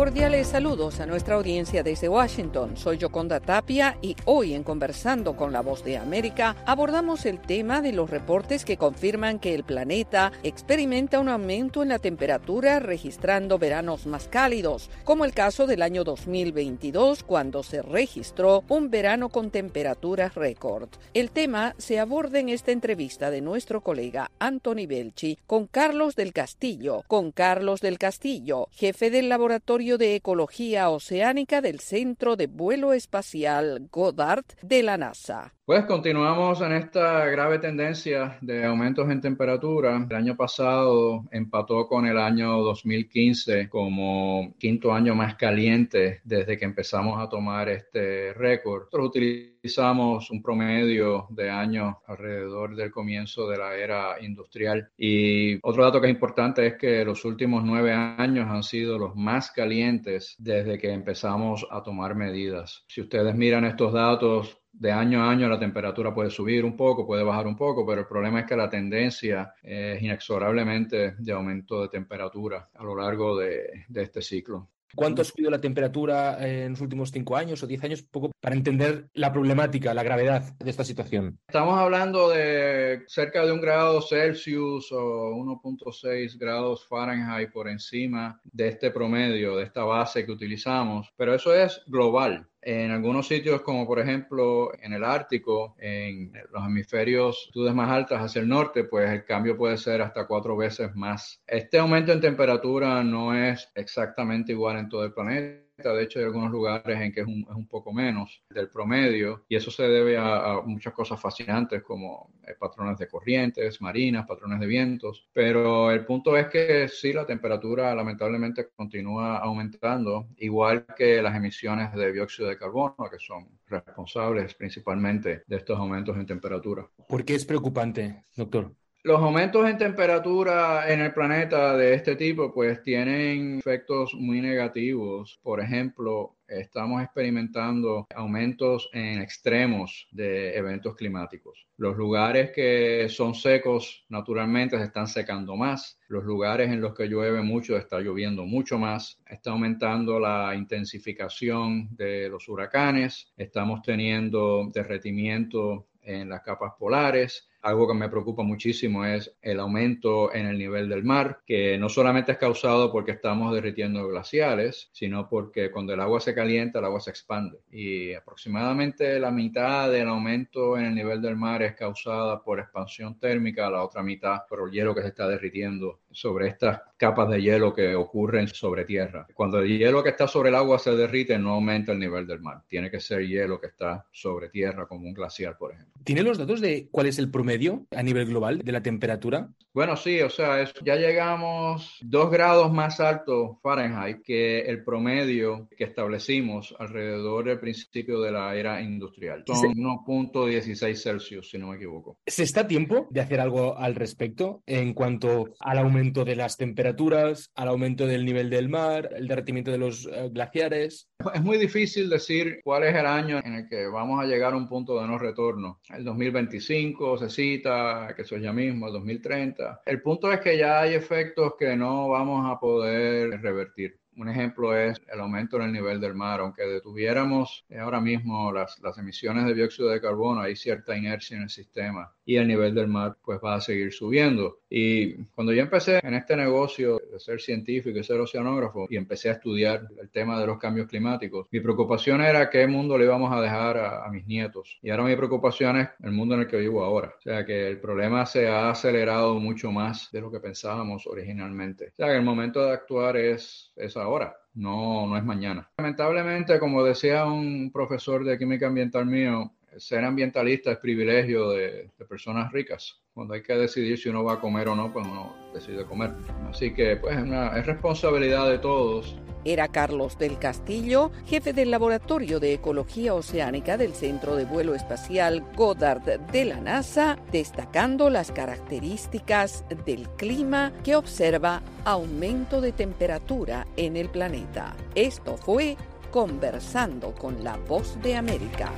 Cordiales saludos a nuestra audiencia desde Washington. Soy Yoconda Tapia y hoy en Conversando con la Voz de América abordamos el tema de los reportes que confirman que el planeta experimenta un aumento en la temperatura registrando veranos más cálidos, como el caso del año 2022 cuando se registró un verano con temperaturas récord. El tema se aborda en esta entrevista de nuestro colega Anthony Belchi con Carlos del Castillo, con Carlos del Castillo, jefe del laboratorio de Ecología Oceánica del Centro de Vuelo Espacial Goddard de la NASA. Pues continuamos en esta grave tendencia de aumentos en temperatura. El año pasado empató con el año 2015 como quinto año más caliente desde que empezamos a tomar este récord. Nosotros utilizamos un promedio de años alrededor del comienzo de la era industrial. Y otro dato que es importante es que los últimos nueve años han sido los más calientes desde que empezamos a tomar medidas. Si ustedes miran estos datos, de año a año la temperatura puede subir un poco, puede bajar un poco, pero el problema es que la tendencia es inexorablemente de aumento de temperatura a lo largo de, de este ciclo. ¿Cuánto ha subido la temperatura en los últimos cinco años o diez años? Poco para entender la problemática, la gravedad de esta situación. Estamos hablando de cerca de un grado Celsius o 1.6 grados Fahrenheit por encima de este promedio, de esta base que utilizamos, pero eso es global. En algunos sitios, como por ejemplo en el Ártico, en los hemisferios altitudes más altas hacia el norte, pues el cambio puede ser hasta cuatro veces más. Este aumento en temperatura no es exactamente igual en todo el planeta de hecho, hay algunos lugares en que es un, es un poco menos del promedio y eso se debe a, a muchas cosas fascinantes como eh, patrones de corrientes marinas, patrones de vientos. Pero el punto es que sí, la temperatura lamentablemente continúa aumentando, igual que las emisiones de dióxido de carbono, que son responsables principalmente de estos aumentos en temperatura. ¿Por qué es preocupante, doctor? Los aumentos en temperatura en el planeta de este tipo pues tienen efectos muy negativos. Por ejemplo, estamos experimentando aumentos en extremos de eventos climáticos. Los lugares que son secos naturalmente se están secando más. Los lugares en los que llueve mucho está lloviendo mucho más. Está aumentando la intensificación de los huracanes. Estamos teniendo derretimiento en las capas polares. Algo que me preocupa muchísimo es el aumento en el nivel del mar, que no solamente es causado porque estamos derritiendo glaciares, sino porque cuando el agua se calienta, el agua se expande. Y aproximadamente la mitad del aumento en el nivel del mar es causada por expansión térmica, la otra mitad por el hielo que se está derritiendo sobre estas capas de hielo que ocurren sobre tierra. Cuando el hielo que está sobre el agua se derrite, no aumenta el nivel del mar. Tiene que ser hielo que está sobre tierra, como un glaciar, por ejemplo. ¿Tiene los datos de cuál es el promedio a nivel global de la temperatura? Bueno, sí, o sea, es, ya llegamos dos grados más alto Fahrenheit que el promedio que establecimos alrededor del principio de la era industrial. Son sí. 1.16 Celsius, si no me equivoco. ¿Se está a tiempo de hacer algo al respecto en cuanto al aumento de las temperaturas, al aumento del nivel del mar, el derretimiento de los uh, glaciares? Es muy difícil decir cuál es el año en el que vamos a llegar a un punto de no retorno. El 2025 se cita, que eso es ya mismo, el 2030. El punto es que ya hay efectos que no vamos a poder revertir. Un ejemplo es el aumento en el nivel del mar. Aunque detuviéramos ahora mismo las, emisiones de dióxido de carbono, hay cierta inercia en el sistema y el nivel del mar pues va a seguir subiendo. Y cuando yo empecé en este negocio de ser científico y ser oceanógrafo y empecé a estudiar el tema de los cambios climáticos, mi preocupación era qué mundo le íbamos a dejar a, a mis nietos. Y ahora mi preocupación es el mundo en el que vivo ahora. O sea que el problema se ha acelerado mucho más de lo que pensábamos originalmente. O sea que el momento de actuar es, es ahora no, no es mañana. Lamentablemente, como decía un profesor de química ambiental mío, ser ambientalista es privilegio de, personas ricas. Cuando hay que decidir si uno va a comer o no, pues uno decide comer. Así que pues es responsabilidad de todos. Era Carlos del Castillo, jefe del Laboratorio de Ecología Oceánica del Centro de Vuelo Espacial Goddard de la NASA, destacando las características del clima que observa aumento de temperatura en el planeta. Esto fue Conversando con la Voz de América.